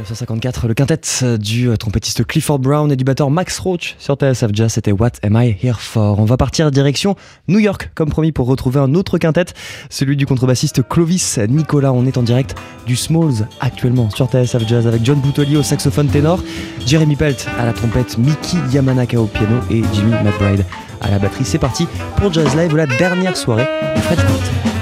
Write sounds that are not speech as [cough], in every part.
1954, le quintet du euh, trompettiste Clifford Brown et du batteur Max Roach sur TSF Jazz, c'était What Am I Here For? On va partir direction New York, comme promis, pour retrouver un autre quintet, celui du contrebassiste Clovis Nicolas. On est en direct du Smalls actuellement sur TSF Jazz avec John Boutoli au saxophone ténor, Jeremy Pelt à la trompette, Mickey Yamanaka au piano et Jimmy McBride à la batterie. C'est parti pour Jazz Live, la dernière soirée du French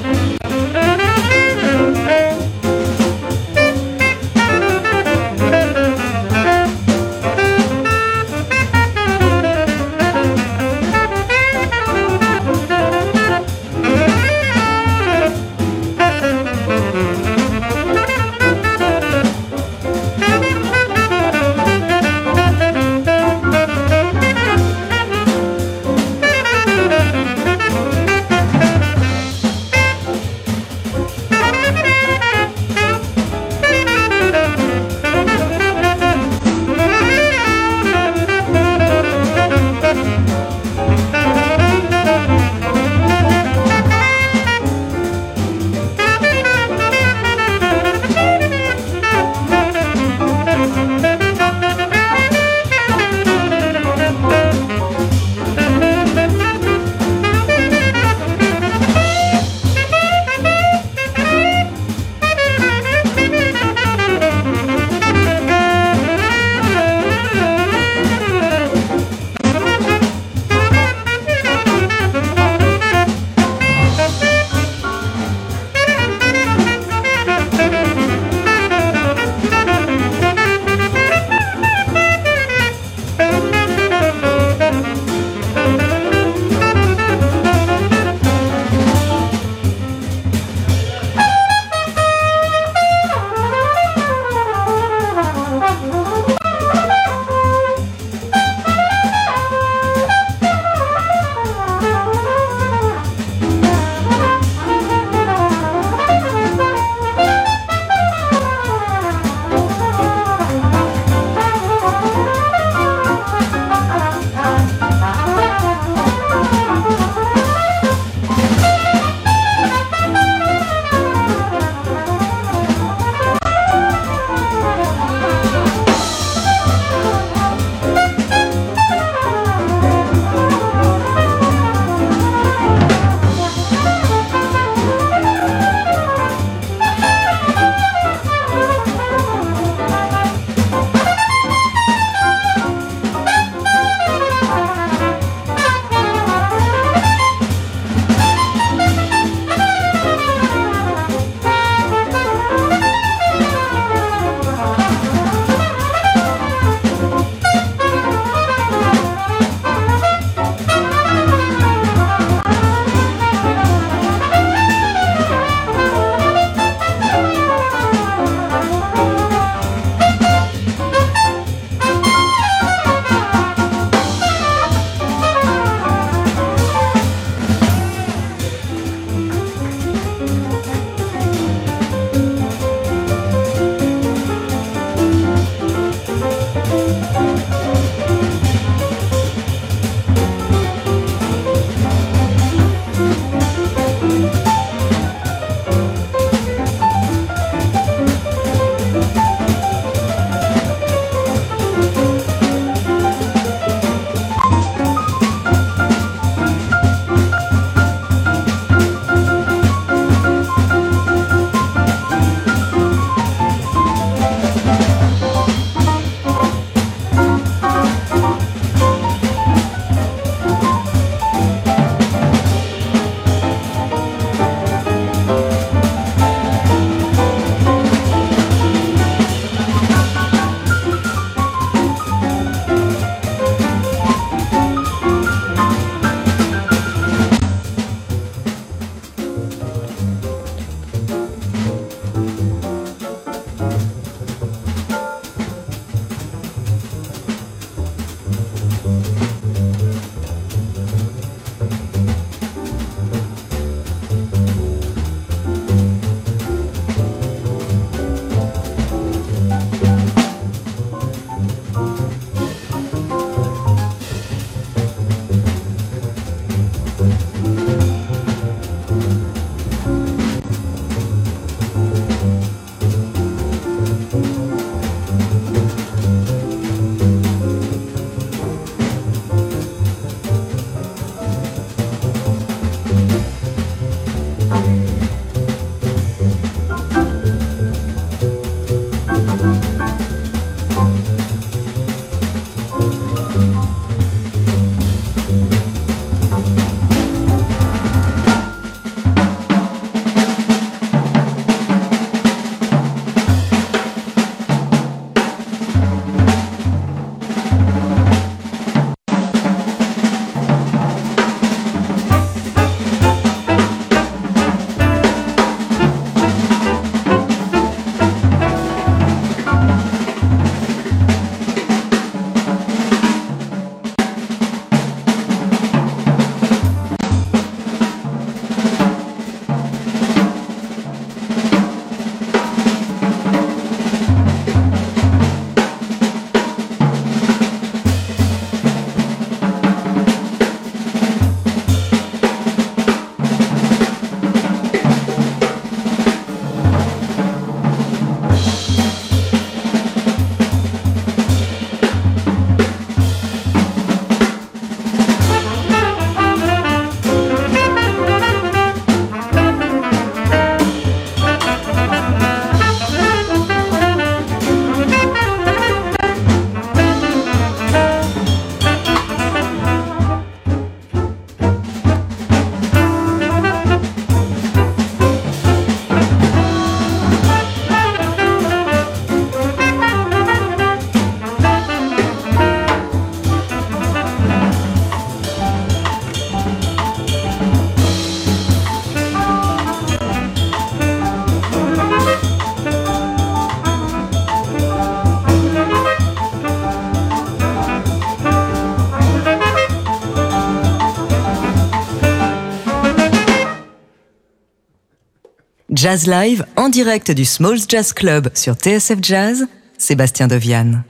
Jazz Live en direct du Smalls Jazz Club sur TSF Jazz, Sébastien Deviane.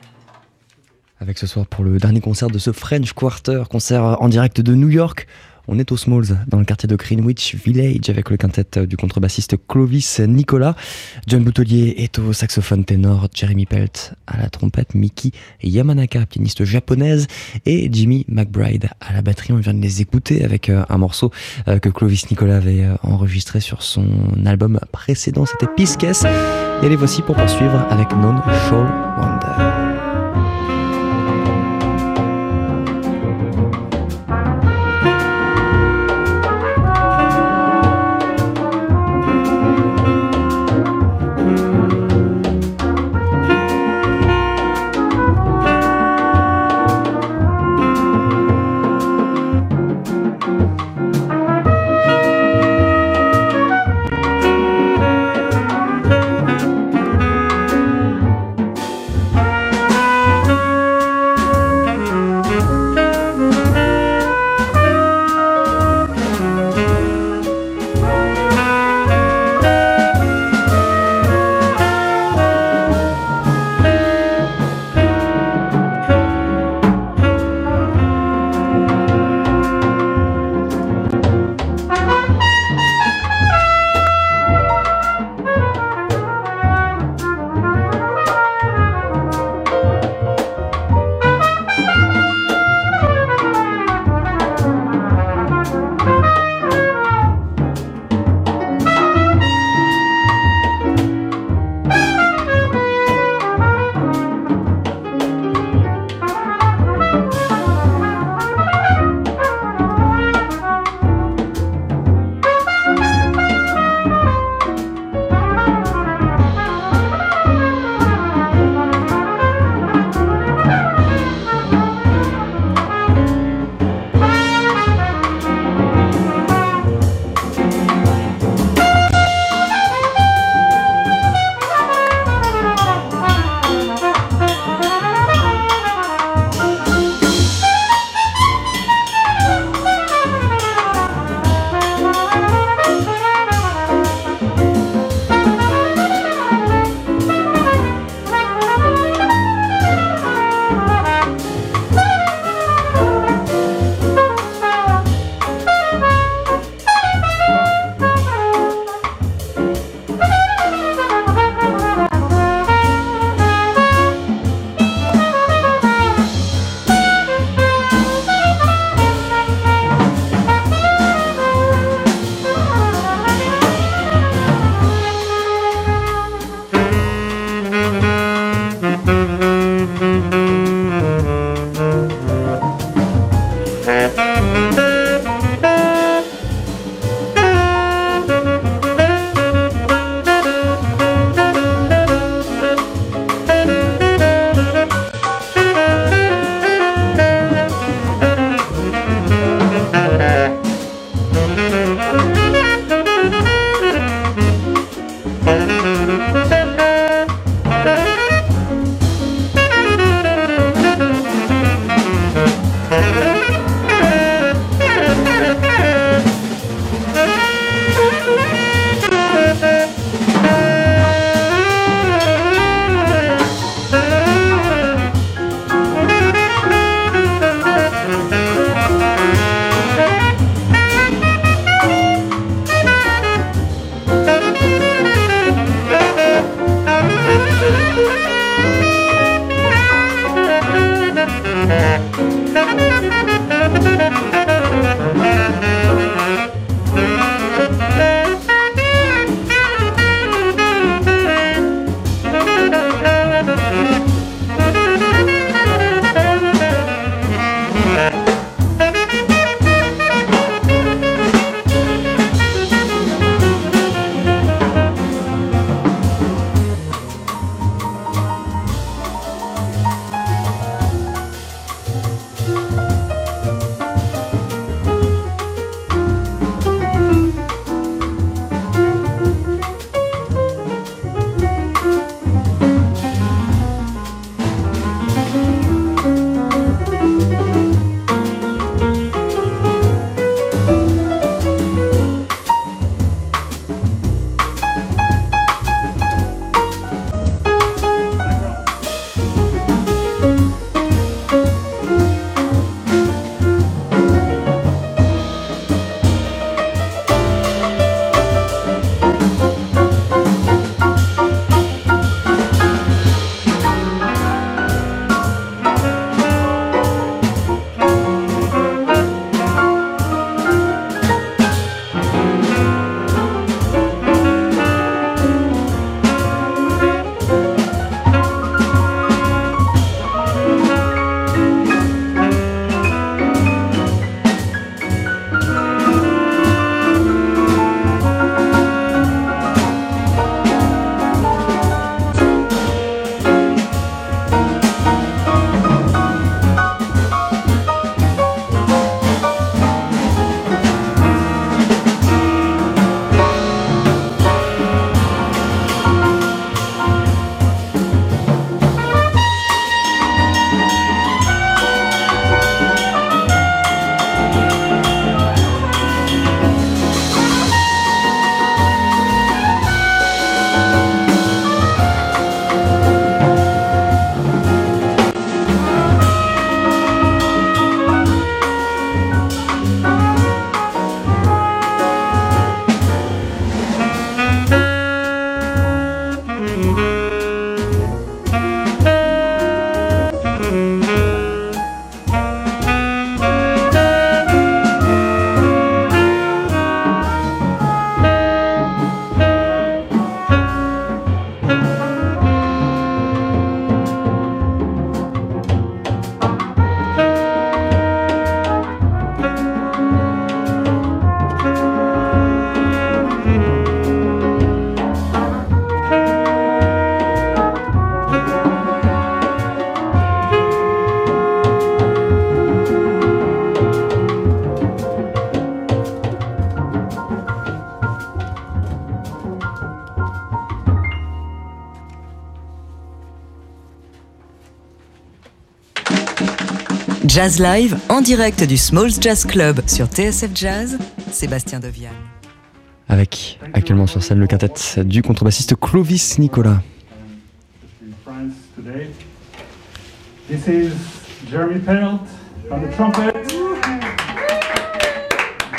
Avec ce soir pour le dernier concert de ce French Quarter, concert en direct de New York. On est au Smalls, dans le quartier de Greenwich Village, avec le quintet du contrebassiste Clovis Nicolas. John Boutelier est au saxophone ténor, Jeremy Pelt à la trompette, Miki Yamanaka, pianiste japonaise, et Jimmy McBride à la batterie. On vient de les écouter avec euh, un morceau euh, que Clovis Nicolas avait euh, enregistré sur son album précédent, c'était Pisces. Et les voici pour poursuivre avec Non Show Wonder. Jazz Live en direct du Smalls Jazz Club sur TSF Jazz, Sébastien Deviane. Avec actuellement sur scène le quintet du contrebassiste Clovis Nicolas. This is Jeremy Pelt on the trumpet,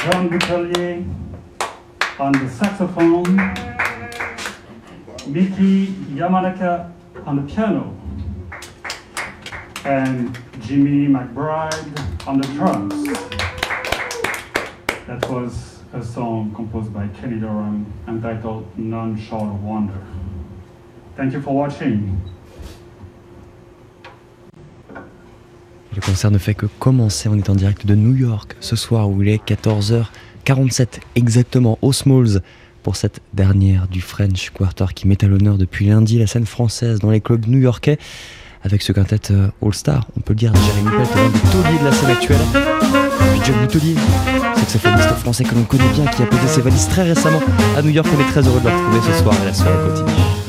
John Boutellier on the saxophone, Miki Yamanaka on the piano, and Jimmy McBride on the drums. That was a song composed by Kenny Dorham entitled None Short of Wonder. Thank Le concert ne fait que commencer. On est en direct de New York ce soir où il est 14h47 exactement au Smalls pour cette dernière du French Quarter qui met à l'honneur depuis lundi la scène française dans les clubs new-yorkais avec ce quintet euh, All-Star, on peut le dire, Jérémy Pelt l'un des tauliers de la scène actuelle. Boutelier, saxophoniste français que l'on connaît bien, qui a posé ses valises très récemment à New York. On est très heureux de le retrouver ce soir et la soirée continue.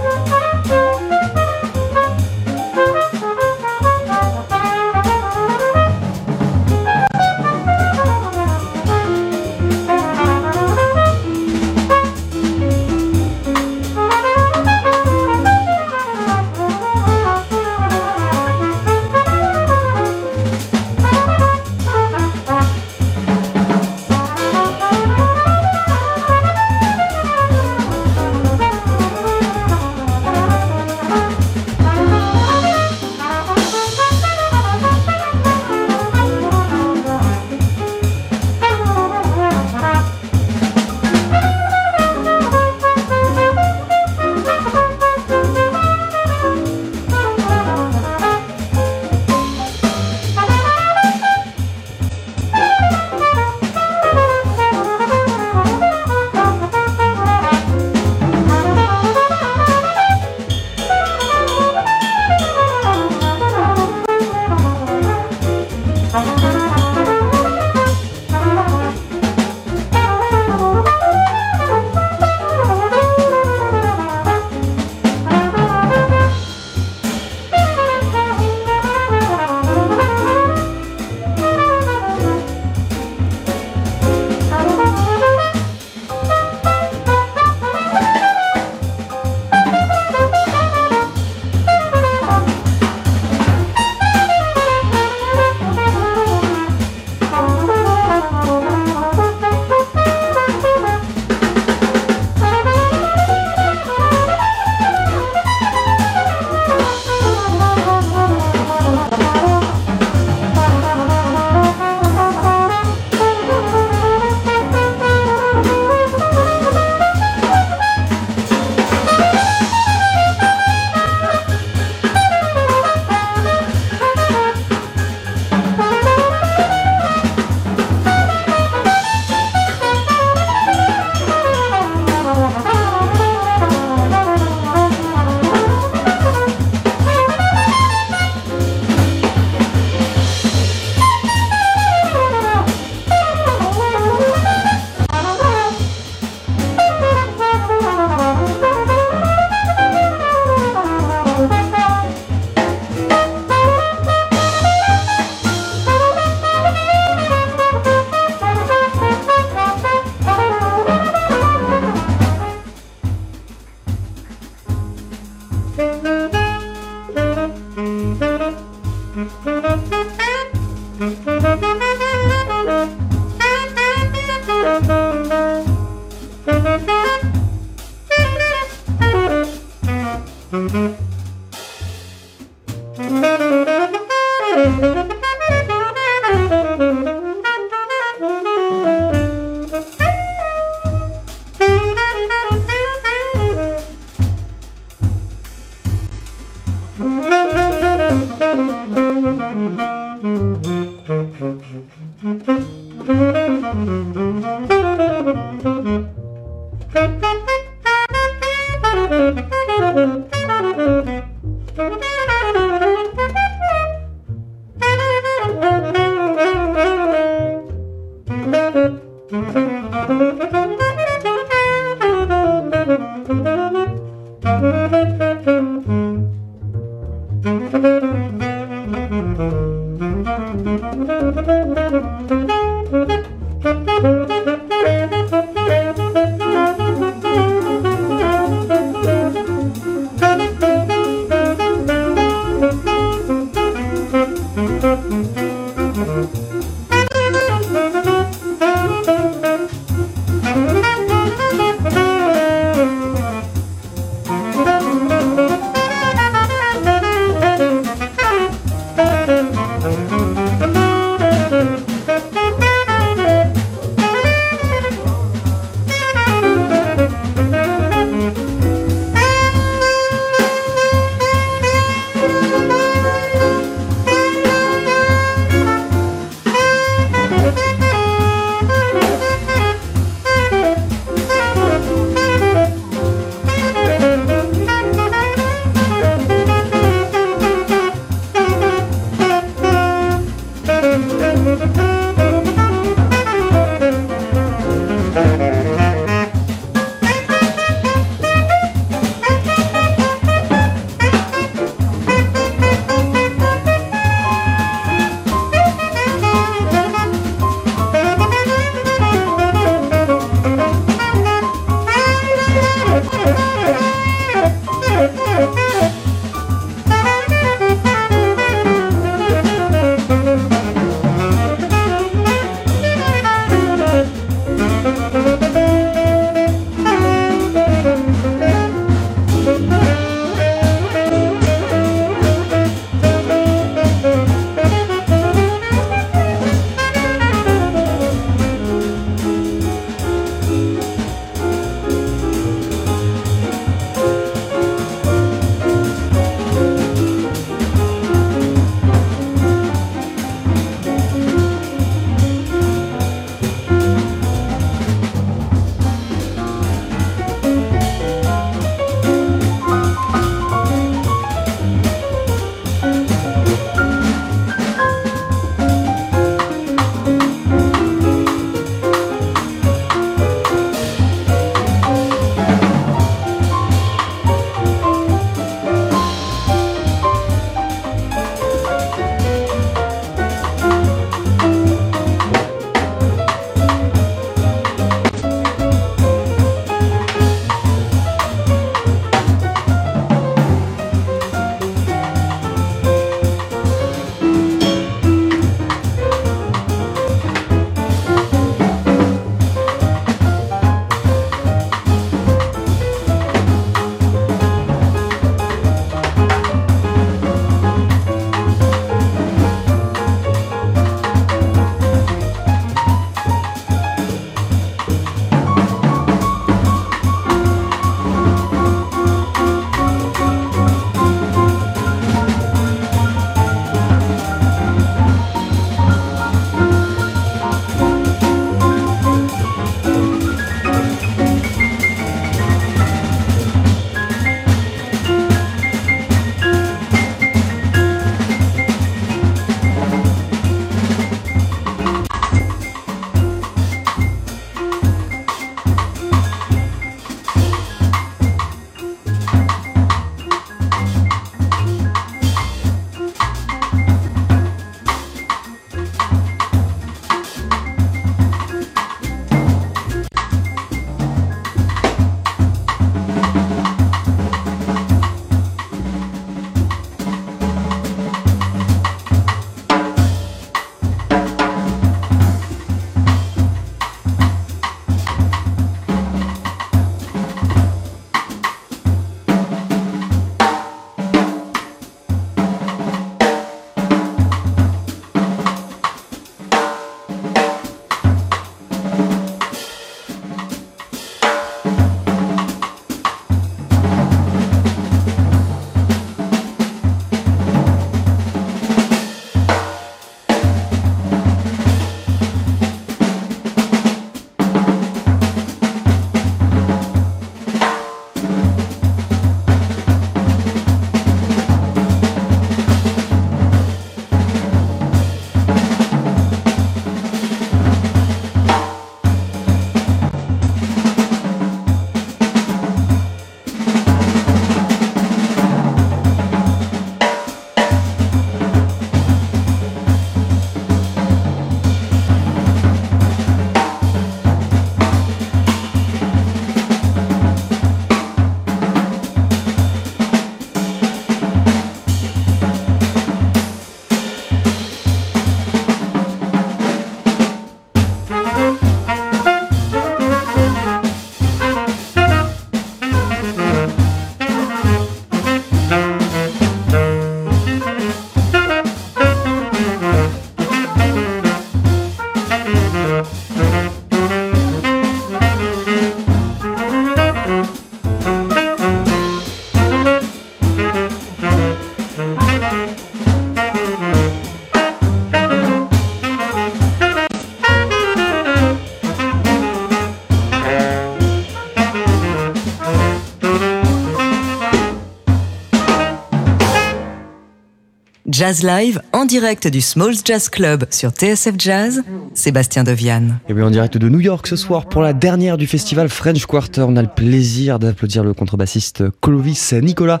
Jazz Live en direct du Smalls Jazz Club sur TSF Jazz, Sébastien Deviane. Et oui, en direct de New York ce soir pour la dernière du festival French Quarter. On a le plaisir d'applaudir le contrebassiste Clovis Nicolas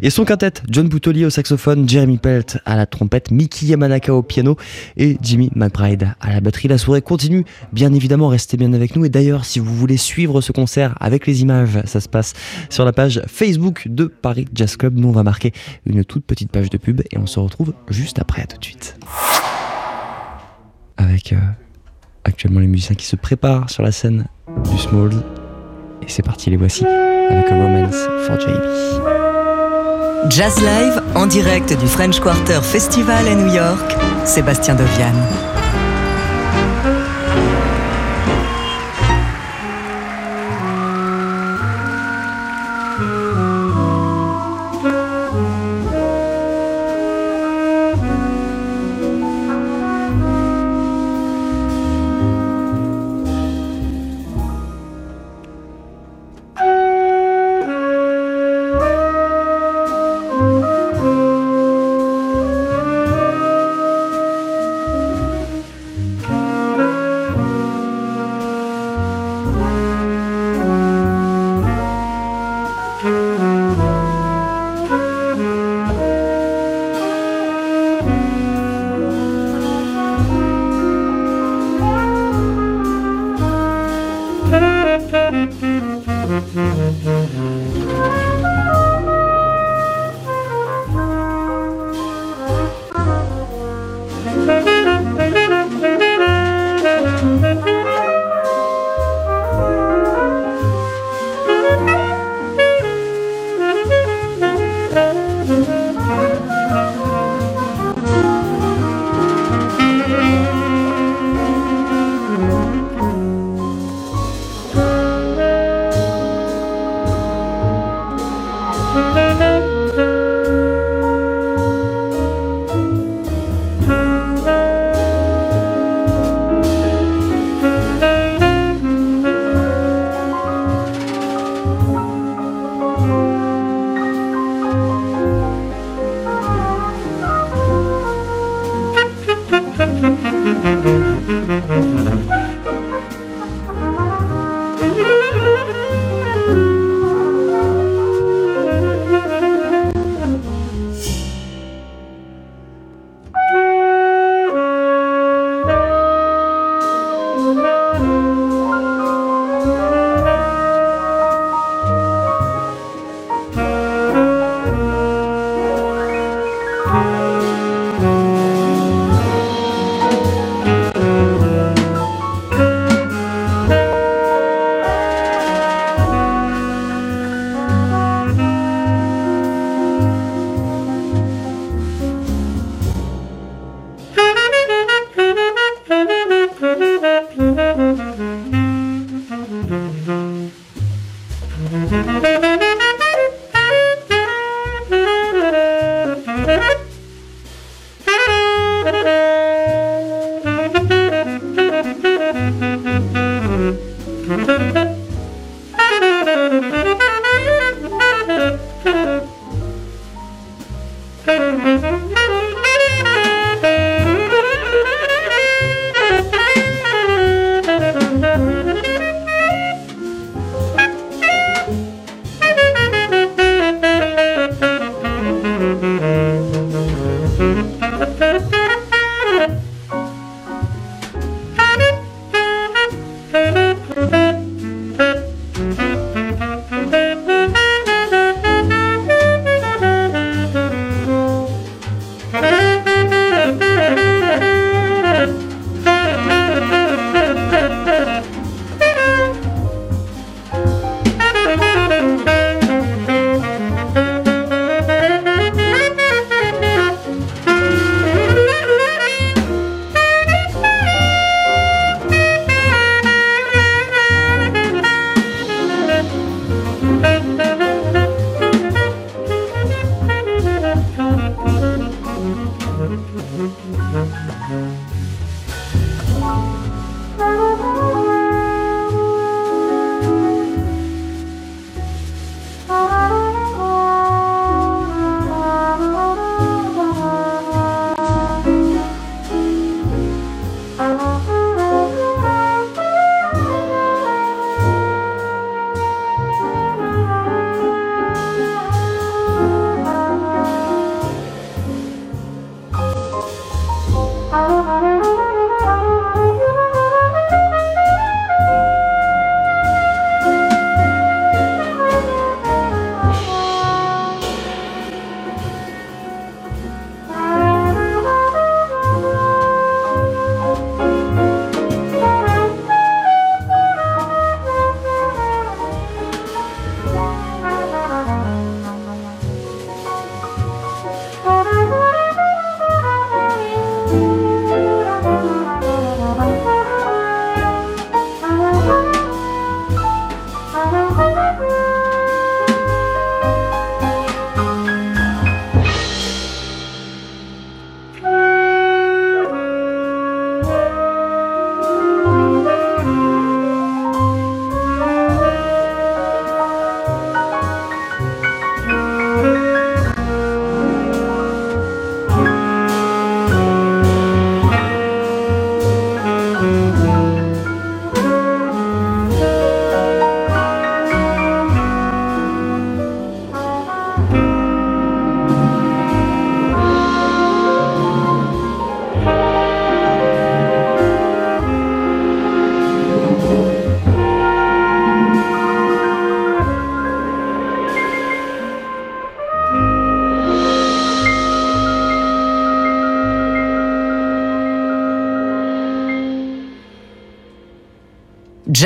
et son quintet John Boutelier au saxophone, Jeremy Pelt à la trompette, Mickey Yamanaka au piano et Jimmy McBride à la batterie. La soirée continue, bien évidemment, restez bien avec nous. Et d'ailleurs, si vous voulez suivre ce concert avec les images, ça se passe sur la page Facebook de Paris Jazz Club. Nous, on va marquer une toute petite page de pub et on se retrouve juste après. À tout de suite. Avec euh, actuellement les musiciens qui se préparent sur la scène du Small. Et c'est parti, les voici avec a Romance for JB. Jazz Live en direct du French Quarter Festival à New York, Sébastien Dovian.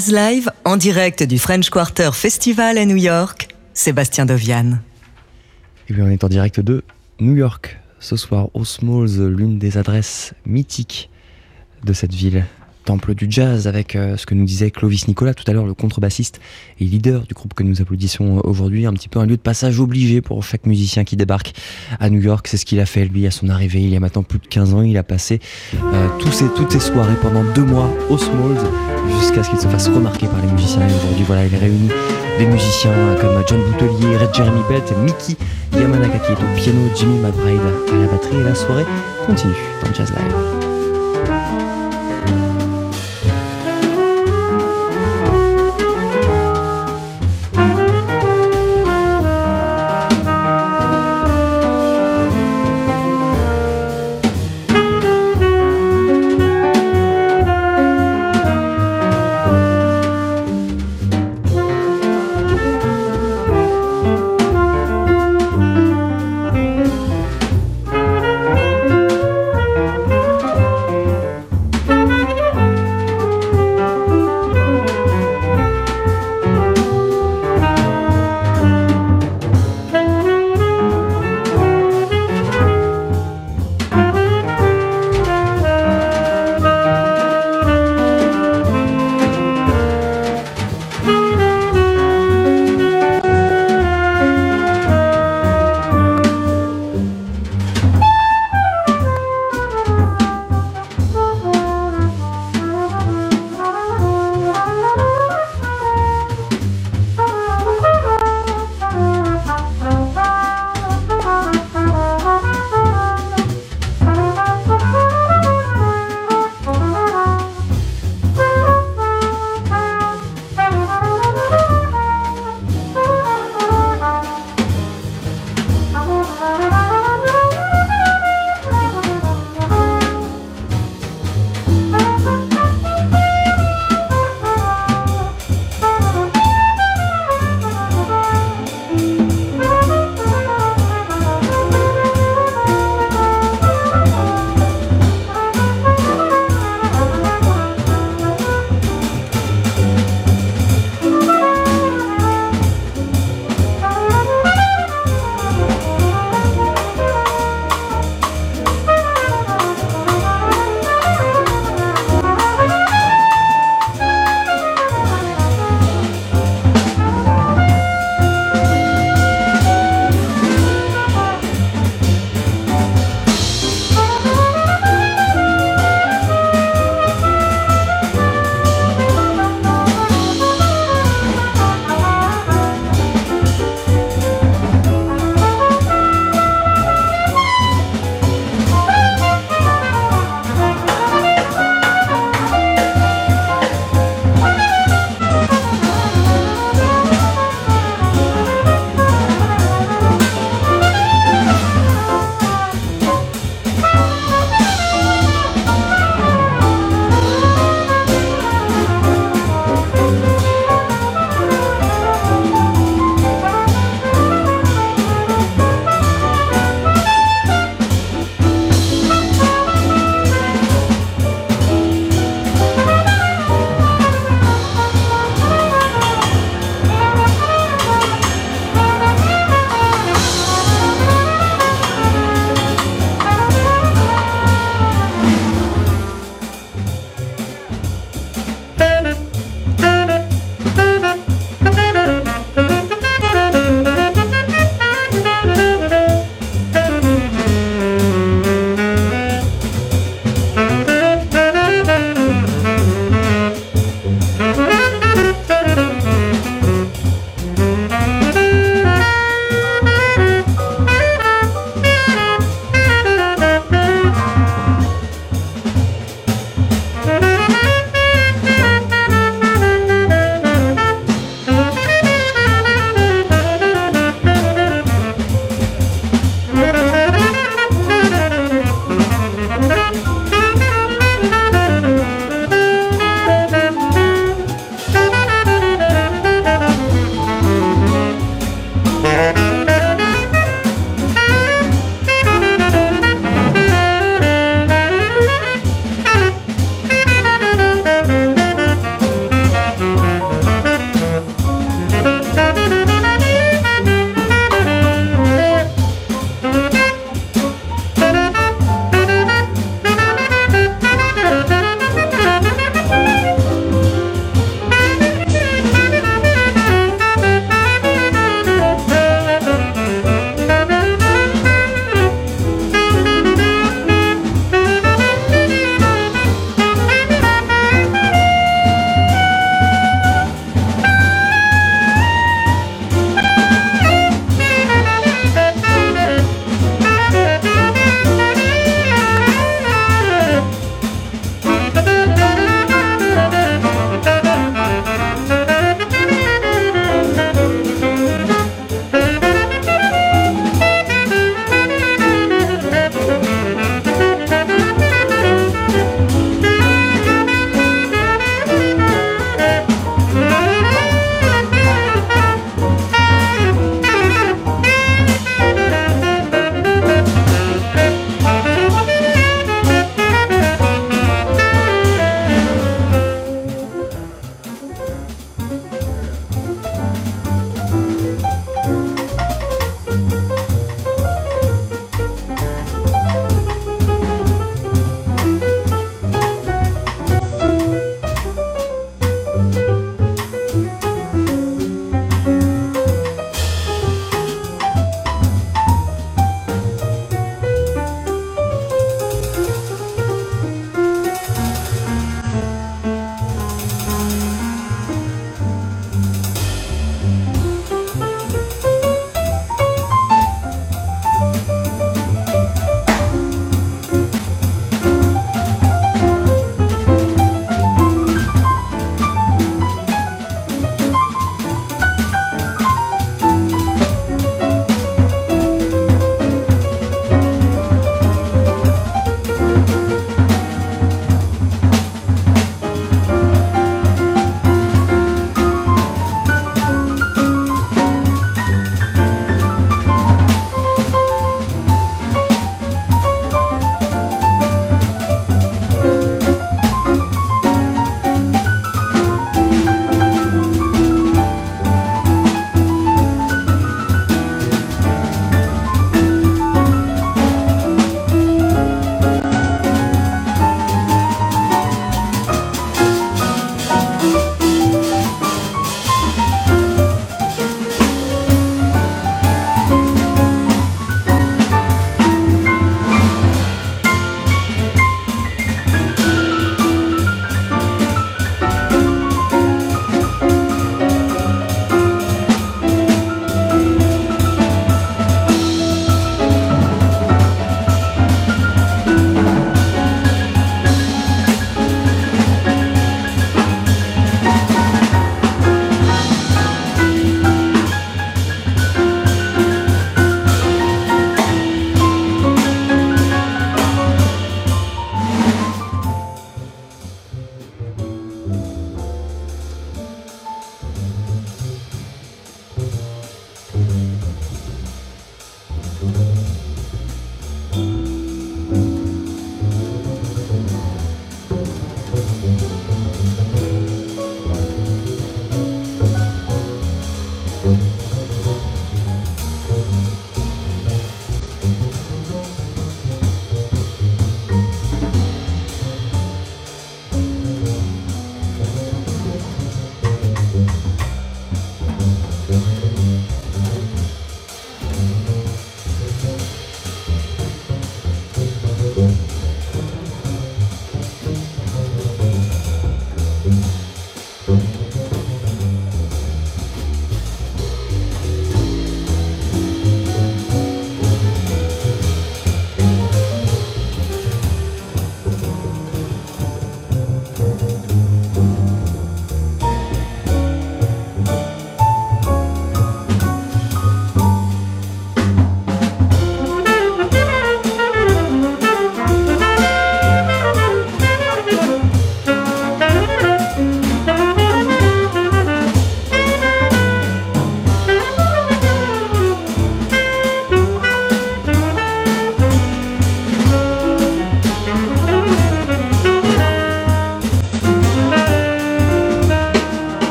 Jazz Live en direct du French Quarter Festival à New York, Sébastien Dovian. Et puis on est en direct de New York. Ce soir au Smalls, l'une des adresses mythiques de cette ville temple du jazz avec euh, ce que nous disait Clovis Nicolas tout à l'heure, le contrebassiste et leader du groupe que nous applaudissons euh, aujourd'hui, un petit peu un lieu de passage obligé pour chaque musicien qui débarque à New York. C'est ce qu'il a fait lui à son arrivée il y a maintenant plus de 15 ans. Il a passé euh, tous ces, toutes ces soirées pendant deux mois au Smalls jusqu'à ce qu'il se fasse remarquer par les musiciens. Et aujourd'hui, voilà, il réunit des musiciens comme John Boutelier, Red Jeremy Pelt, Mickey Yamanaka qui est au piano, Jimmy McBride à la batterie et la soirée continue dans Jazz Live.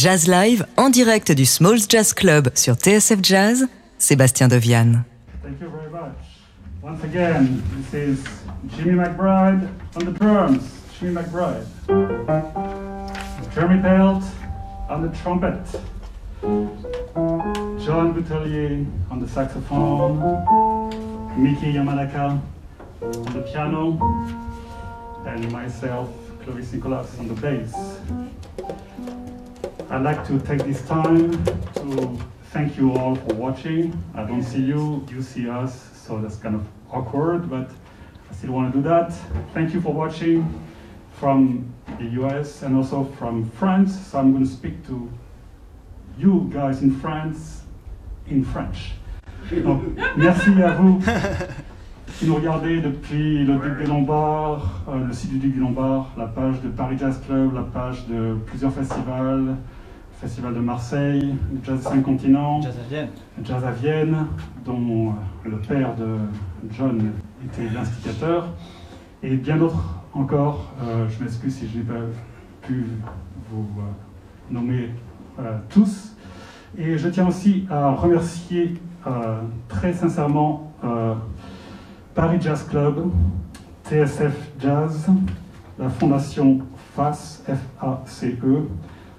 Jazz Live en direct du Smalls Jazz Club sur TSF Jazz, Sébastien Deviane. Thank you very much. Once again, this is Jimmy McBride on the drums. Jimmy McBride. Jeremy Pelt on the trumpet. John Boutelier on the saxophone. Mickey Yamanaka on the piano. And myself, Clovis Nicolas, on the bass. I'd like to take this time to thank you all for watching. I don't see you, you see us, so that's kind of awkward, but I still want to do that. Thank you for watching from the US and also from France. So I'm going to speak to you guys in France in French. Donc, merci à vous qui nous regardez depuis le Duc des Lombards, euh, le site du Duc des Lombards, la page de Paris Jazz Club, la page de plusieurs festivals, Festival de Marseille, le Jazz 5 continents, Jazz à Vienne. Jazz à Vienne, dont euh, le père de John était l'instigateur, et bien d'autres encore. Euh, je m'excuse si je n'ai pas pu vous euh, nommer euh, tous. Et je tiens aussi à remercier très sincèrement Paris Jazz Club, TSF Jazz, la fondation FACE, F-A-C-E,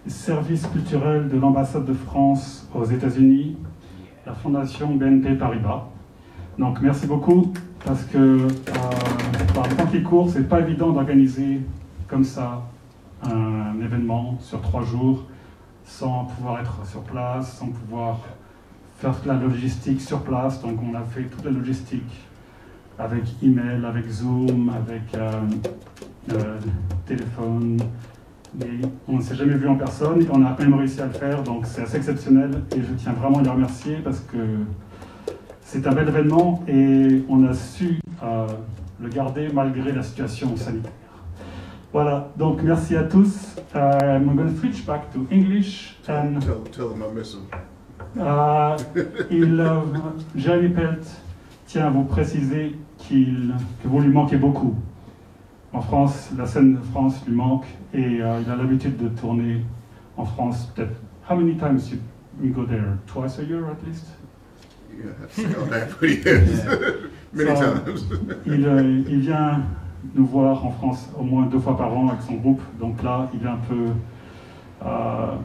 les services culturels de l'ambassade de France aux États-Unis, la fondation BNP Paribas. Donc merci beaucoup parce que euh, par le temps qui court, c'est pas évident d'organiser comme ça un événement sur trois jours sans pouvoir être sur place, sans pouvoir faire toute la logistique sur place. Donc on a fait toute la logistique avec email, avec Zoom, avec euh, euh, téléphone. Mais on ne s'est jamais vu en personne et on a quand même réussi à le faire, donc c'est assez exceptionnel et je tiens vraiment à les remercier parce que c'est un bel événement et on a su euh, le garder malgré la situation sanitaire. Voilà, donc merci à tous. Uh, I'm going to switch back to English and Tell, tell them I miss them. euh, il, euh, Jeremy Pelt tient à vous préciser qu'il, que vous lui manquez beaucoup. En France, la scène de France lui manque et euh, il a l'habitude de tourner en France peut-être. How many times you, you go there? Twice a year at least? Yeah. [laughs] [laughs] Many So, times. [laughs] il, euh, il vient nous voir en France au moins deux fois par an avec son groupe. Donc là, il est un peu, euh,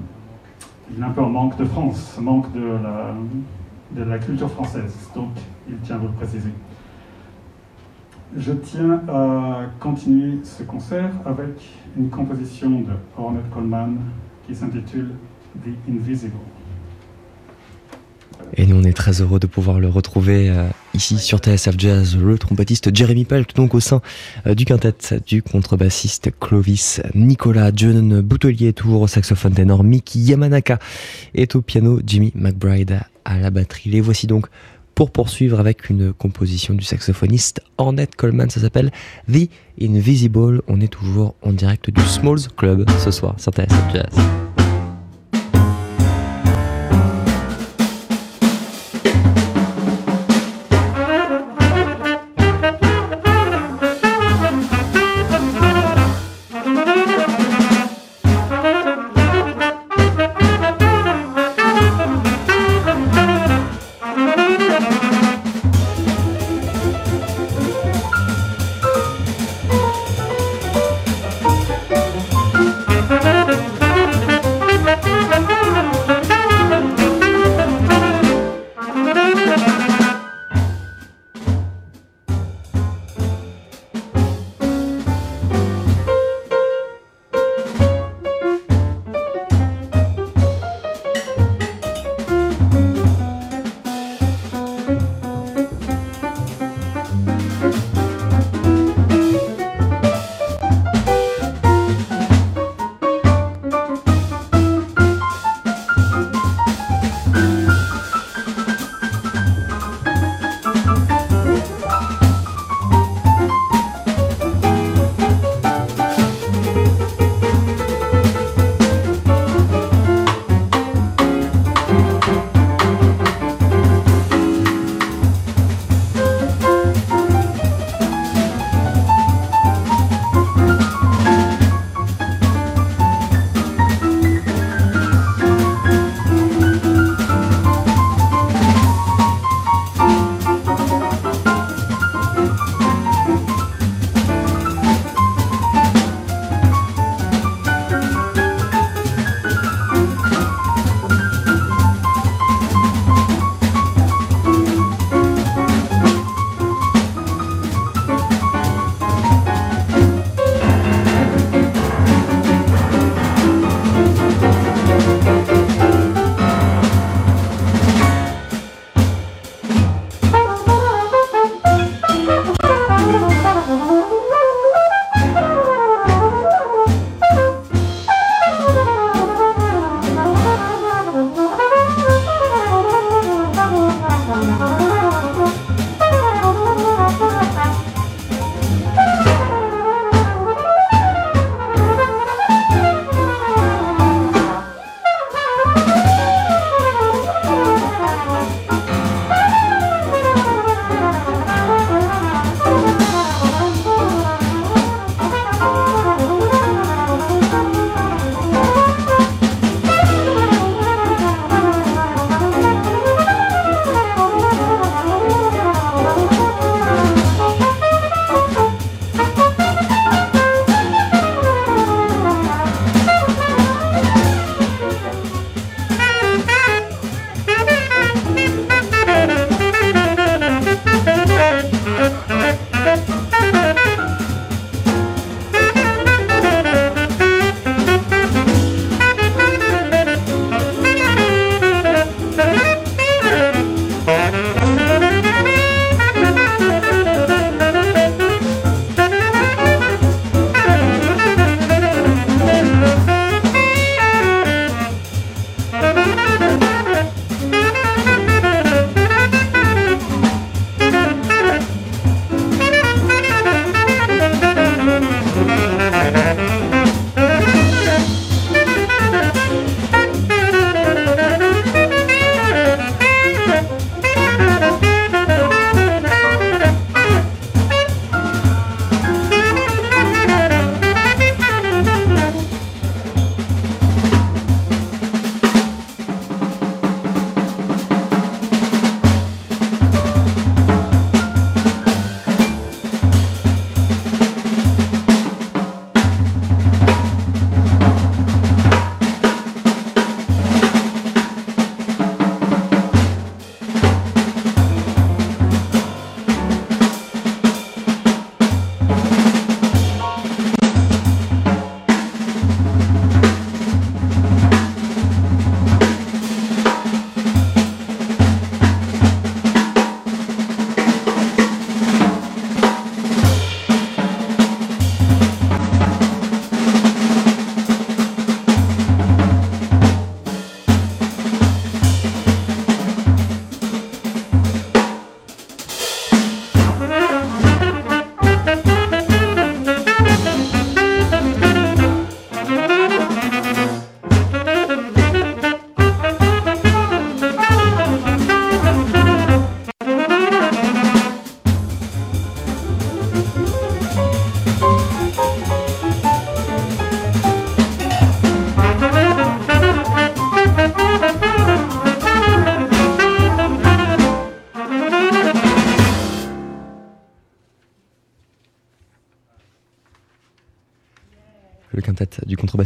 il est un peu en manque de France, manque de la, de la culture française. Donc, il tient à vous le préciser. Je tiens à continuer ce concert avec une composition de Ornette Coleman qui s'intitule The Invisible. Et nous, on est très heureux de pouvoir le retrouver euh, ici sur TSF Jazz, le trompettiste Jeremy Pelt, donc au sein euh, du quintet du contrebassiste Clovis Nicolas, John Boutelier, toujours au saxophone ténor, Mickey Yamanaka est au piano, Jimmy McBride à la batterie. Les voici donc pour poursuivre avec une composition du saxophoniste Ornette Coleman, ça s'appelle The Invisible. On est toujours en direct du Smalls Club ce soir sur TSF Jazz.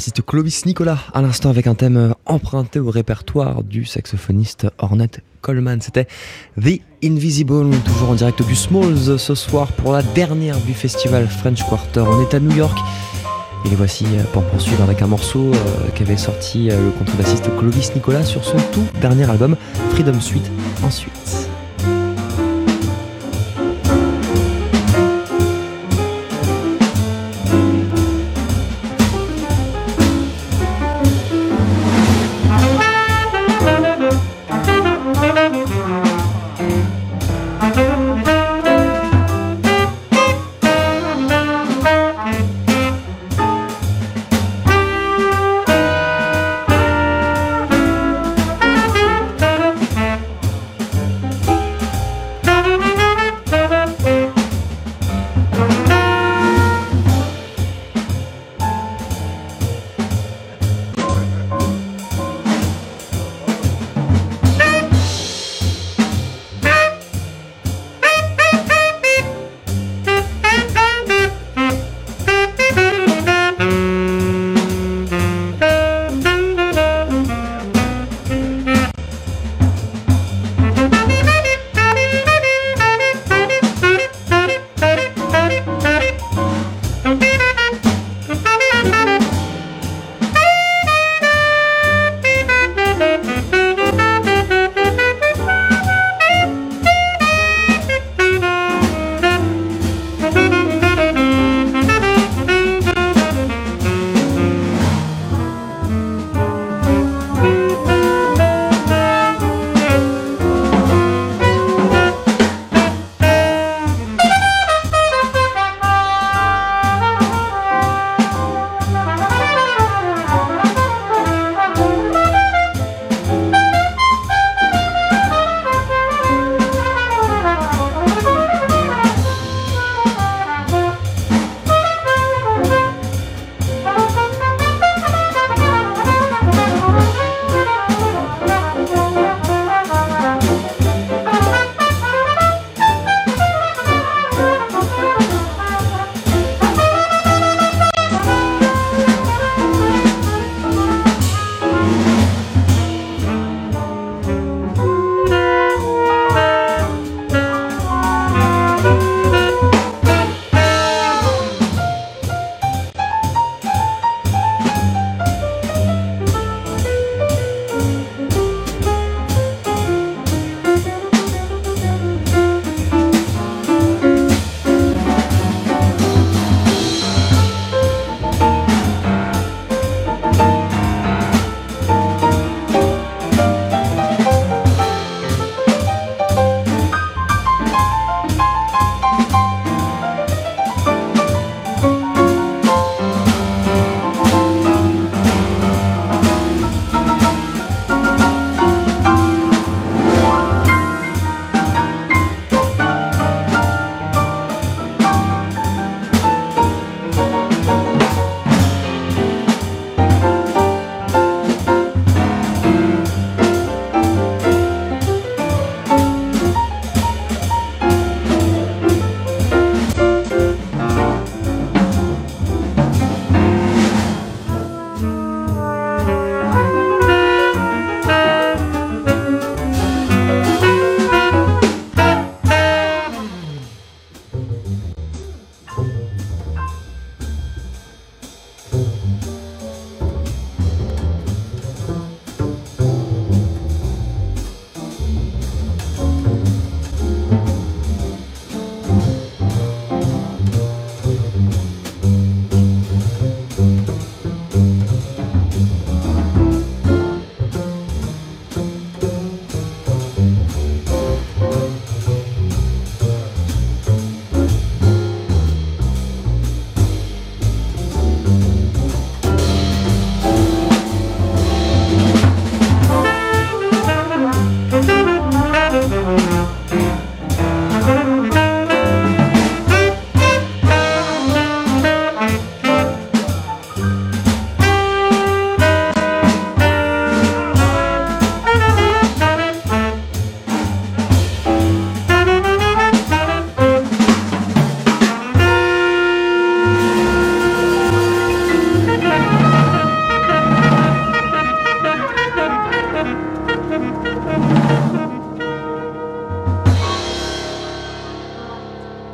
Du contrebassiste Clovis Nicolas, à l'instant avec un thème emprunté au répertoire du saxophoniste Ornette Coleman. C'était The Invisible, toujours en direct du Smalls ce soir pour la dernière du festival French Quarter. On est à New York. Et les voici pour poursuivre avec un morceau qu'avait sorti le contrebassiste Clovis Nicolas sur son tout dernier album Freedom Suite ensuite.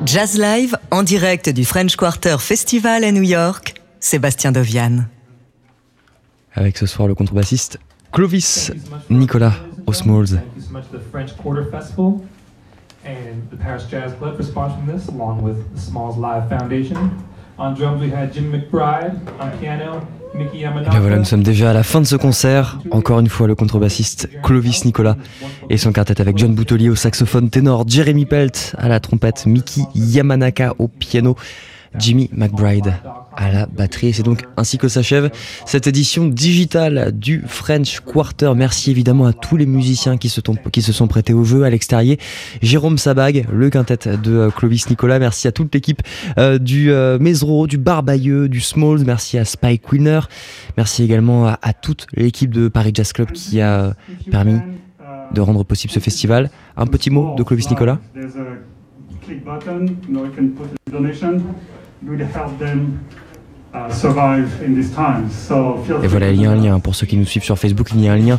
Jazz Live en direct du French Quarter Festival à New York, Sébastien Dovian. Avec ce soir le contrebassiste Clovis Nicolas Festival and the Paris Jazz Club for sponsoring this, along with the Smalls Live Foundation. On drums, we had Jim McBride. On piano, Et bien voilà, nous sommes déjà à la fin de ce concert. Encore une fois, le contrebassiste Clovis Nicolas et son quartet avec John Boutelier au saxophone ténor, Jeremy Pelt à la trompette, Mickey Yamanaka au piano, Jimmy McBride à la batterie. Et c'est donc ainsi que s'achève cette édition digitale du French Quarter. Merci évidemment à tous les musiciens qui se, sont- prêtés au jeu, Alex Terrier, Jérôme Sabag, le quintet de euh, Clovis Nicolas. Merci à toute l'équipe euh, du euh, Mesro, du Barbayeux, du Smalls. Merci à Spike Winner. Merci également à, à toute l'équipe de Paris Jazz Club qui a permis de rendre possible ce festival. Un petit mot de Clovis Nicolas donation, Et free voilà, il y a un lien. Pour ceux qui nous suivent sur Facebook. Il y a un lien.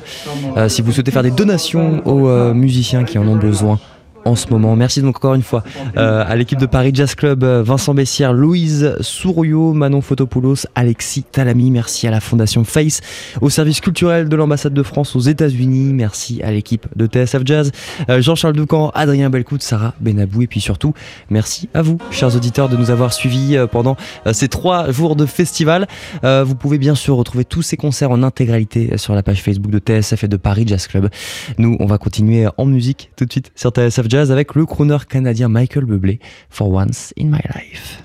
Euh, si vous souhaitez faire des donations aux euh, musiciens qui en ont besoin en ce moment. Merci donc encore une fois euh, à l'équipe de Paris Jazz Club, euh, Vincent Bessière, Louise Souriau, Manon Photopoulos, Alexis Talami. Merci à la Fondation Face, au service culturel de l'ambassade de France aux États-Unis. Merci à l'équipe de TSF Jazz, euh, Jean-Charles Ducamp, Adrien Belcout, Sarah Benabou et puis surtout merci à vous, chers auditeurs, de nous avoir suivis pendant ces trois jours de festival. Euh, vous pouvez bien sûr retrouver tous ces concerts en intégralité sur la page Facebook de TSF et de Paris Jazz Club. Nous, on va continuer en musique tout de suite sur TSF Jazz avec le crooner canadien Michael Bublé, For Once in My Life.